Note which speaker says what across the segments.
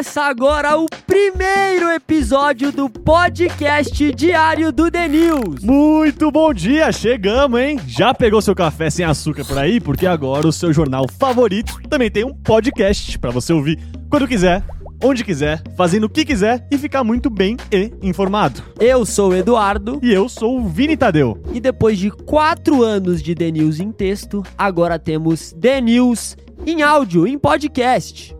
Speaker 1: Começa agora o primeiro episódio do podcast diário do The News.
Speaker 2: Muito bom dia, chegamos, hein? Já pegou seu café sem açúcar por aí? Porque agora o seu jornal favorito também tem um podcast para você ouvir quando quiser, onde quiser, fazendo o que quiser e ficar muito bem e informado.
Speaker 1: Eu sou o Eduardo.
Speaker 2: E eu sou o Vini Tadeu.
Speaker 1: E depois de quatro anos de The News em texto, agora temos The News em áudio, em podcast.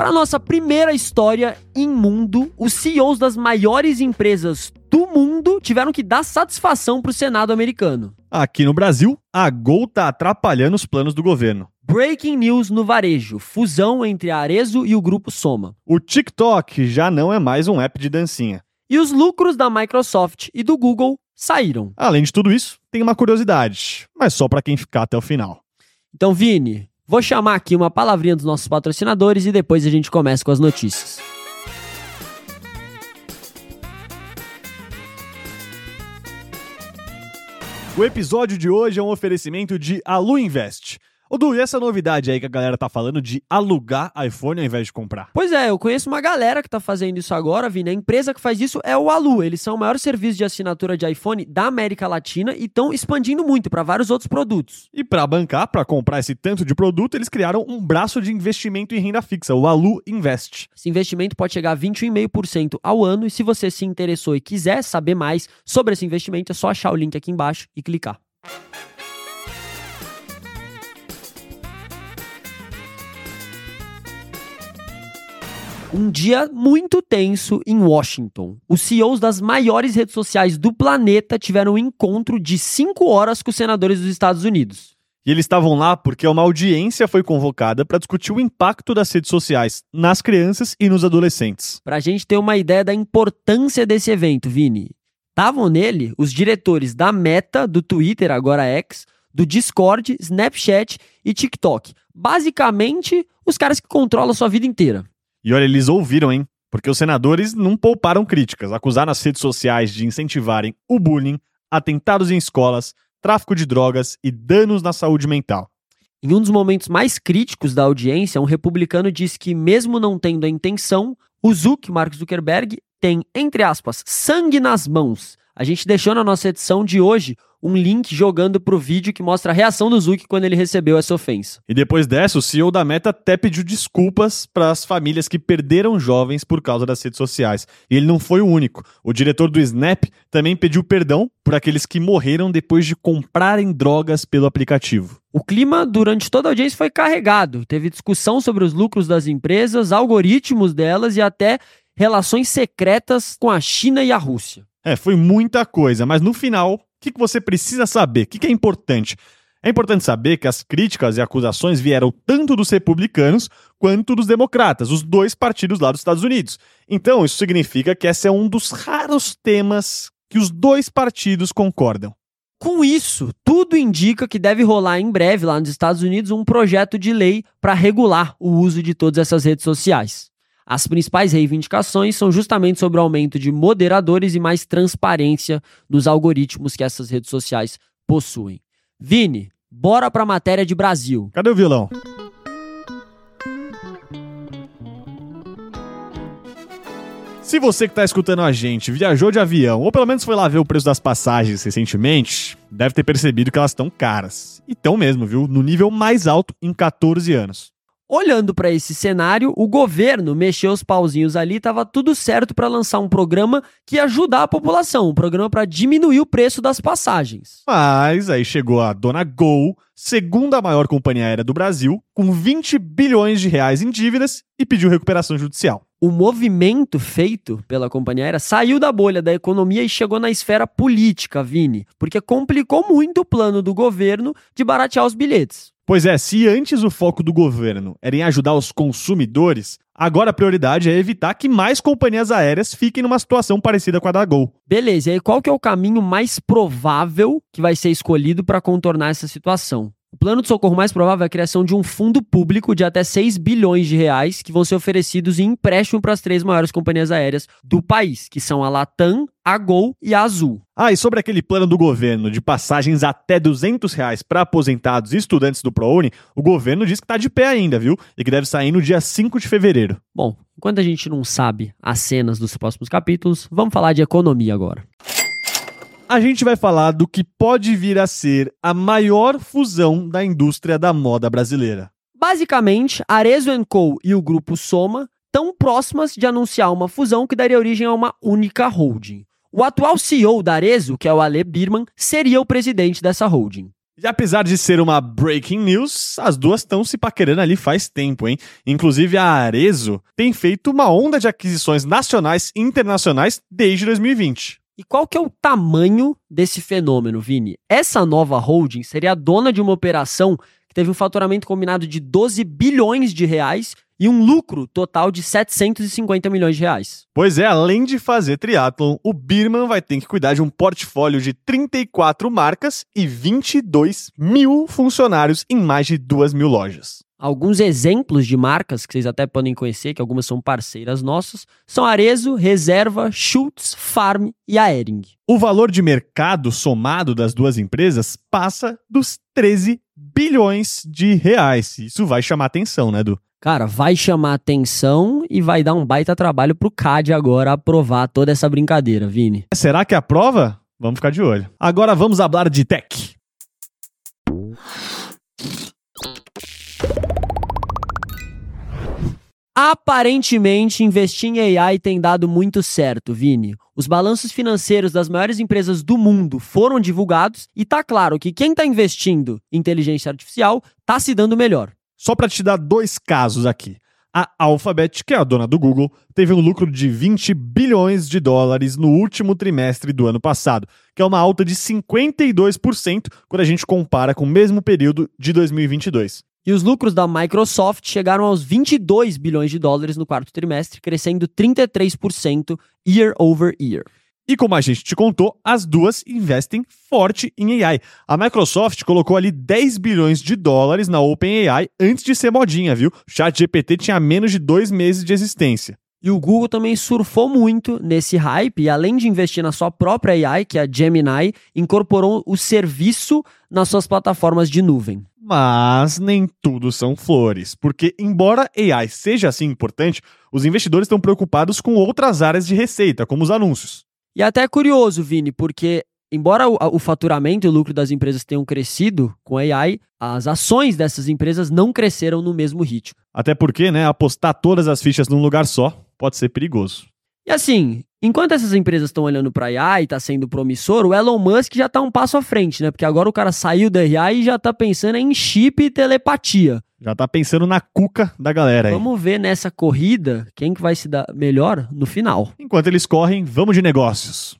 Speaker 1: Para nossa primeira história em mundo, os CEOs das maiores empresas do mundo tiveram que dar satisfação para o Senado americano.
Speaker 2: Aqui no Brasil, a Gol tá atrapalhando os planos do governo.
Speaker 1: Breaking news no varejo: fusão entre a Arezo e o grupo Soma.
Speaker 2: O TikTok já não é mais um app de dancinha.
Speaker 1: E os lucros da Microsoft e do Google saíram.
Speaker 2: Além de tudo isso, tem uma curiosidade, mas só para quem ficar até o final.
Speaker 1: Então, Vini, Vou chamar aqui uma palavrinha dos nossos patrocinadores e depois a gente começa com as notícias.
Speaker 2: O episódio de hoje é um oferecimento de Alu Invest Ô Du, e essa novidade aí que a galera tá falando de alugar iPhone ao invés de comprar?
Speaker 1: Pois é, eu conheço uma galera que tá fazendo isso agora, Vini. A empresa que faz isso é o Alu. Eles são o maior serviço de assinatura de iPhone da América Latina e estão expandindo muito para vários outros produtos.
Speaker 2: E para bancar, para comprar esse tanto de produto, eles criaram um braço de investimento em renda fixa, o Alu Invest.
Speaker 1: Esse investimento pode chegar a 21,5% ao ano e se você se interessou e quiser saber mais sobre esse investimento, é só achar o link aqui embaixo e clicar. Um dia muito tenso em Washington. Os CEOs das maiores redes sociais do planeta tiveram um encontro de cinco horas com os senadores dos Estados Unidos.
Speaker 2: E eles estavam lá porque uma audiência foi convocada para discutir o impacto das redes sociais nas crianças e nos adolescentes.
Speaker 1: Para a gente ter uma ideia da importância desse evento, Vini. Estavam nele os diretores da Meta, do Twitter, agora X, do Discord, Snapchat e TikTok. Basicamente, os caras que controlam a sua vida inteira.
Speaker 2: E olha, eles ouviram, hein? Porque os senadores não pouparam críticas, acusaram as redes sociais de incentivarem o bullying, atentados em escolas, tráfico de drogas e danos na saúde mental.
Speaker 1: Em um dos momentos mais críticos da audiência, um republicano disse que, mesmo não tendo a intenção, o Zuck, Mark Zuckerberg, tem, entre aspas, sangue nas mãos. A gente deixou na nossa edição de hoje um link jogando pro vídeo que mostra a reação do Zuck quando ele recebeu essa ofensa.
Speaker 2: E depois dessa, o CEO da Meta até pediu desculpas para as famílias que perderam jovens por causa das redes sociais. E ele não foi o único. O diretor do Snap também pediu perdão por aqueles que morreram depois de comprarem drogas pelo aplicativo.
Speaker 1: O clima durante toda a audiência foi carregado. Teve discussão sobre os lucros das empresas, algoritmos delas e até relações secretas com a China e a Rússia.
Speaker 2: É, foi muita coisa, mas no final que, que você precisa saber? O que, que é importante? É importante saber que as críticas e acusações vieram tanto dos republicanos quanto dos democratas, os dois partidos lá dos Estados Unidos. Então, isso significa que esse é um dos raros temas que os dois partidos concordam.
Speaker 1: Com isso, tudo indica que deve rolar em breve lá nos Estados Unidos um projeto de lei para regular o uso de todas essas redes sociais. As principais reivindicações são justamente sobre o aumento de moderadores e mais transparência nos algoritmos que essas redes sociais possuem. Vini, bora para a matéria de Brasil.
Speaker 2: Cadê o violão? Se você que está escutando a gente viajou de avião, ou pelo menos foi lá ver o preço das passagens recentemente, deve ter percebido que elas estão caras. E estão mesmo, viu? No nível mais alto em 14 anos.
Speaker 1: Olhando para esse cenário, o governo mexeu os pauzinhos ali, estava tudo certo para lançar um programa que ia ajudar a população, um programa para diminuir o preço das passagens.
Speaker 2: Mas aí chegou a dona Gol, segunda maior companhia aérea do Brasil, com 20 bilhões de reais em dívidas e pediu recuperação judicial.
Speaker 1: O movimento feito pela companhia aérea saiu da bolha da economia e chegou na esfera política, Vini, porque complicou muito o plano do governo de baratear os bilhetes.
Speaker 2: Pois é, se antes o foco do governo era em ajudar os consumidores, agora a prioridade é evitar que mais companhias aéreas fiquem numa situação parecida com a da Gol.
Speaker 1: Beleza, e aí qual que é o caminho mais provável que vai ser escolhido para contornar essa situação? O plano de socorro mais provável é a criação de um fundo público de até 6 bilhões de reais que vão ser oferecidos em empréstimo para as três maiores companhias aéreas do país, que são a Latam, a Gol e a Azul.
Speaker 2: Ah, e sobre aquele plano do governo de passagens até 200 reais para aposentados e estudantes do ProUni, o governo diz que está de pé ainda, viu? E que deve sair no dia 5 de fevereiro.
Speaker 1: Bom, enquanto a gente não sabe as cenas dos próximos capítulos, vamos falar de economia agora
Speaker 2: a gente vai falar do que pode vir a ser a maior fusão da indústria da moda brasileira.
Speaker 1: Basicamente, Arezzo Co e o grupo Soma estão próximas de anunciar uma fusão que daria origem a uma única holding. O atual CEO da Arezzo, que é o Ale Birman, seria o presidente dessa holding.
Speaker 2: E apesar de ser uma breaking news, as duas estão se paquerando ali faz tempo, hein? Inclusive a Arezzo tem feito uma onda de aquisições nacionais e internacionais desde 2020.
Speaker 1: E qual que é o tamanho desse fenômeno, Vini? Essa nova holding seria a dona de uma operação que teve um faturamento combinado de 12 bilhões de reais e um lucro total de 750 milhões de reais.
Speaker 2: Pois é, além de fazer triatlon, o Birman vai ter que cuidar de um portfólio de 34 marcas e 22 mil funcionários em mais de 2 mil lojas.
Speaker 1: Alguns exemplos de marcas que vocês até podem conhecer, que algumas são parceiras nossas, são Arezo, Reserva, Schultz, Farm e a Ering.
Speaker 2: O valor de mercado somado das duas empresas passa dos 13 bilhões de reais. Isso vai chamar atenção, né, Du?
Speaker 1: Cara, vai chamar atenção e vai dar um baita trabalho pro CAD agora aprovar toda essa brincadeira, Vini.
Speaker 2: Será que aprova? Vamos ficar de olho. Agora vamos falar de tech.
Speaker 1: Aparentemente, investir em AI tem dado muito certo, Vini. Os balanços financeiros das maiores empresas do mundo foram divulgados e tá claro que quem está investindo em inteligência artificial tá se dando melhor.
Speaker 2: Só para te dar dois casos aqui. A Alphabet, que é a dona do Google, teve um lucro de 20 bilhões de dólares no último trimestre do ano passado, que é uma alta de 52% quando a gente compara com o mesmo período de 2022.
Speaker 1: E os lucros da Microsoft chegaram aos 22 bilhões de dólares no quarto trimestre, crescendo 33% year over year.
Speaker 2: E como a gente te contou, as duas investem forte em AI. A Microsoft colocou ali 10 bilhões de dólares na OpenAI antes de ser modinha, viu? O ChatGPT tinha menos de dois meses de existência.
Speaker 1: E o Google também surfou muito nesse hype e além de investir na sua própria AI, que é a Gemini, incorporou o serviço nas suas plataformas de nuvem.
Speaker 2: Mas nem tudo são flores, porque embora AI seja assim importante, os investidores estão preocupados com outras áreas de receita, como os anúncios.
Speaker 1: E até é curioso, Vini, porque embora o, faturamento e o lucro das empresas tenham crescido com AI, as ações dessas empresas não cresceram no mesmo ritmo.
Speaker 2: Até porque, né, apostar todas as fichas num lugar só pode ser perigoso.
Speaker 1: E assim, enquanto essas empresas estão olhando para AI e está sendo promissor, o Elon Musk já está um passo à frente, né? Porque agora o cara saiu da AI e já está pensando em chip e telepatia.
Speaker 2: Já está pensando na cuca da galera aí.
Speaker 1: Vamos ver nessa corrida quem que vai se dar melhor no final.
Speaker 2: Enquanto eles correm, vamos de negócios.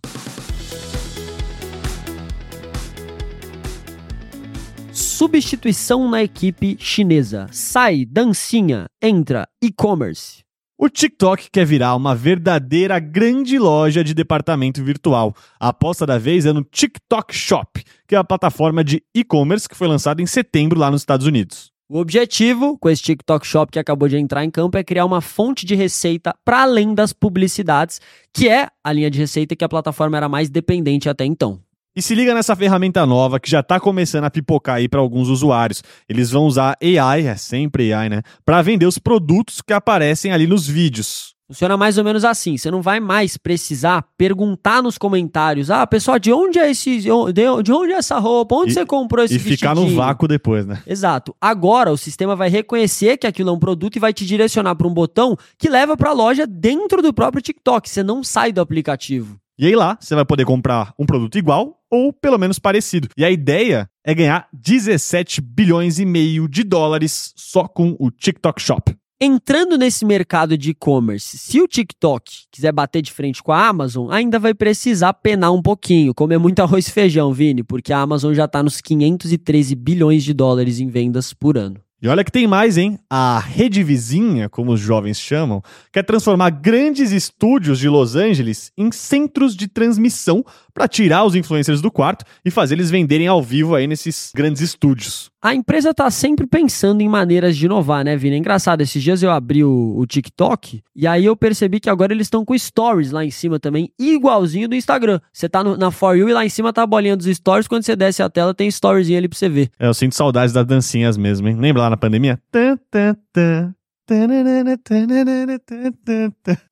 Speaker 1: Substituição na equipe chinesa. Sai, dancinha, entra, e-commerce.
Speaker 2: O TikTok quer virar uma verdadeira grande loja de departamento virtual. A aposta da vez é no TikTok Shop, que é a plataforma de e-commerce que foi lançada em setembro lá nos Estados Unidos.
Speaker 1: O objetivo com esse TikTok Shop que acabou de entrar em campo é criar uma fonte de receita para além das publicidades, que é a linha de receita que a plataforma era mais dependente até então.
Speaker 2: E se liga nessa ferramenta nova que já está começando a pipocar aí para alguns usuários. Eles vão usar AI, é sempre AI, né? Para vender os produtos que aparecem ali nos vídeos.
Speaker 1: Funciona mais ou menos assim. Você não vai mais precisar perguntar nos comentários: ah, pessoal, de onde é esse. De onde é essa roupa? Onde e, você comprou esse E
Speaker 2: ficar no vácuo depois, né?
Speaker 1: Exato. Agora o sistema vai reconhecer que aquilo é um produto e vai te direcionar para um botão que leva para a loja dentro do próprio TikTok. Você não sai do aplicativo.
Speaker 2: E aí lá você vai poder comprar um produto igual ou pelo menos parecido. E a ideia é ganhar 17 bilhões e meio de dólares só com o TikTok Shop.
Speaker 1: Entrando nesse mercado de e-commerce, se o TikTok quiser bater de frente com a Amazon, ainda vai precisar penar um pouquinho, comer muito arroz e feijão, Vini, porque a Amazon já está nos 513 bilhões de dólares em vendas por ano.
Speaker 2: E olha que tem mais, hein? A rede vizinha, como os jovens chamam, quer transformar grandes estúdios de Los Angeles em centros de transmissão para tirar os influencers do quarto e fazer eles venderem ao vivo aí nesses grandes estúdios.
Speaker 1: A empresa tá sempre pensando em maneiras de inovar, né, Vini? É engraçado, esses dias eu abri o, o TikTok e aí eu percebi que agora eles estão com stories lá em cima também, igualzinho do Instagram. Você tá no, na For You e lá em cima tá a bolinha dos stories, quando você desce a tela tem storyzinho ali pra você ver.
Speaker 2: É, eu sinto saudades das dancinhas mesmo, hein? Lembra lá na pandemia? Tã, tã, tã.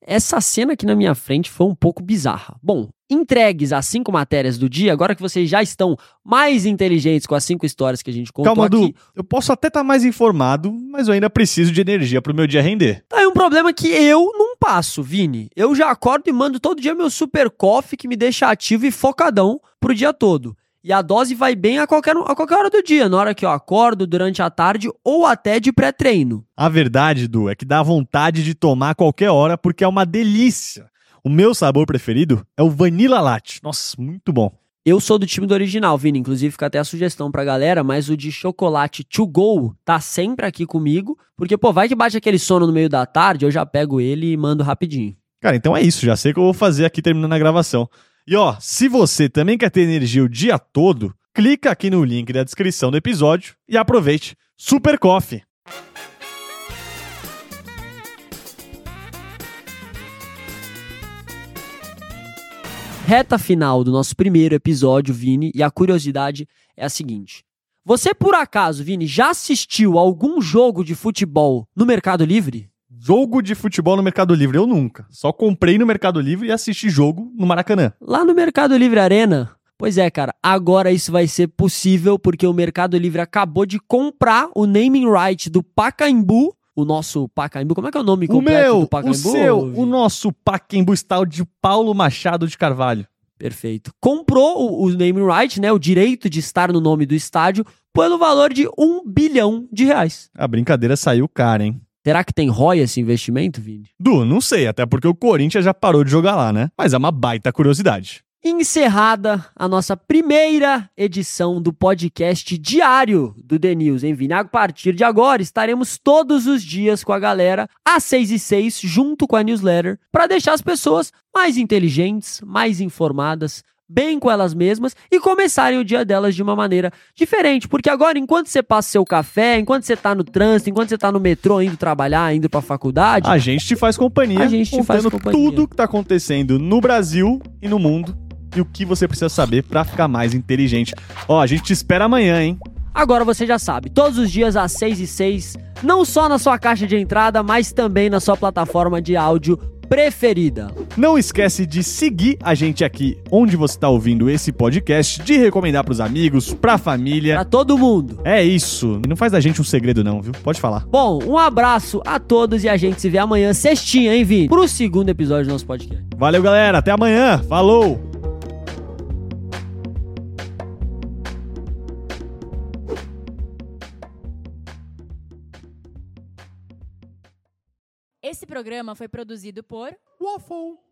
Speaker 1: Essa cena aqui na minha frente foi um pouco bizarra. Bom, entregues as cinco matérias do dia, agora que vocês já estão mais inteligentes com as cinco histórias que a gente contou
Speaker 2: Calma,
Speaker 1: aqui.
Speaker 2: Du, eu posso até estar mais informado, mas eu ainda preciso de energia pro meu dia render.
Speaker 1: Tá aí um problema que eu não passo, Vini. Eu já acordo e mando todo dia meu super coffee que me deixa ativo e focadão pro dia todo. E a dose vai bem a qualquer, a qualquer hora do dia, na hora que eu acordo, durante a tarde ou até de pré-treino.
Speaker 2: A verdade, Du, é que dá vontade de tomar a qualquer hora porque é uma delícia. O meu sabor preferido é o Vanilla Latte. Nossa, muito bom.
Speaker 1: Eu sou do time do original, Vini. Inclusive, fica até a sugestão pra galera, mas o de chocolate to go tá sempre aqui comigo. Porque, pô, vai que bate aquele sono no meio da tarde, eu já pego ele e mando rapidinho.
Speaker 2: Cara, então é isso. Já sei o que eu vou fazer aqui terminando a gravação. E ó, se você também quer ter energia o dia todo, clica aqui no link da descrição do episódio e aproveite. Super Coffee!
Speaker 1: Reta final do nosso primeiro episódio, Vini, e a curiosidade é a seguinte. Você, por acaso, Vini, já assistiu algum jogo de futebol no Mercado Livre?
Speaker 2: Jogo de futebol no Mercado Livre, eu nunca. Só comprei no Mercado Livre e assisti jogo no Maracanã.
Speaker 1: Lá no Mercado Livre Arena? Pois é, cara, agora isso vai ser possível porque o Mercado Livre acabou de comprar o naming right do Pacaembu, o nosso Pacaembu. Como é que é o nome
Speaker 2: O
Speaker 1: completo
Speaker 2: meu,
Speaker 1: do Pacaembu?
Speaker 2: o seu, o nosso Pacaembu está o de Paulo Machado de Carvalho.
Speaker 1: Perfeito. Comprou o, o naming right, né, o direito de estar no nome do estádio, pelo valor de um bilhão de reais.
Speaker 2: A brincadeira saiu cara, hein?
Speaker 1: Será que tem ROI esse investimento, Vini?
Speaker 2: Du, não sei, até porque o Corinthians já parou de jogar lá, né? Mas é uma baita curiosidade.
Speaker 1: Encerrada a nossa primeira edição do podcast diário do The News, hein, Vini? A partir de agora, estaremos todos os dias com a galera, às 6 e 6, junto com a newsletter, para deixar as pessoas mais inteligentes, mais informadas, bem com elas mesmas e começarem o dia delas de uma maneira diferente. Porque agora, enquanto você passa seu café, enquanto você tá no trânsito, enquanto você tá no metrô indo trabalhar, indo pra faculdade,
Speaker 2: A gente te faz companhia,
Speaker 1: A gente te faz companhia.
Speaker 2: tudo que tá acontecendo no Brasil e no mundo e o que você precisa saber pra ficar mais inteligente. Ó, a gente te espera amanhã, hein?
Speaker 1: Agora você já sabe, todos os dias às 6 e 6, não só na sua caixa de entrada, mas também na sua plataforma de áudio preferida.
Speaker 2: Não esquece de seguir a gente aqui onde você está ouvindo esse podcast, de recomendar pros amigos, pra família.
Speaker 1: Pra todo mundo.
Speaker 2: É isso. Não faz da gente um segredo não, viu? Pode falar.
Speaker 1: Bom, um abraço a todos e a gente se vê amanhã, sextinha, hein, Vini? Pro segundo episódio do nosso podcast.
Speaker 2: Valeu, galera. Até amanhã. Falou!
Speaker 3: Programa foi produzido por
Speaker 2: Waffle.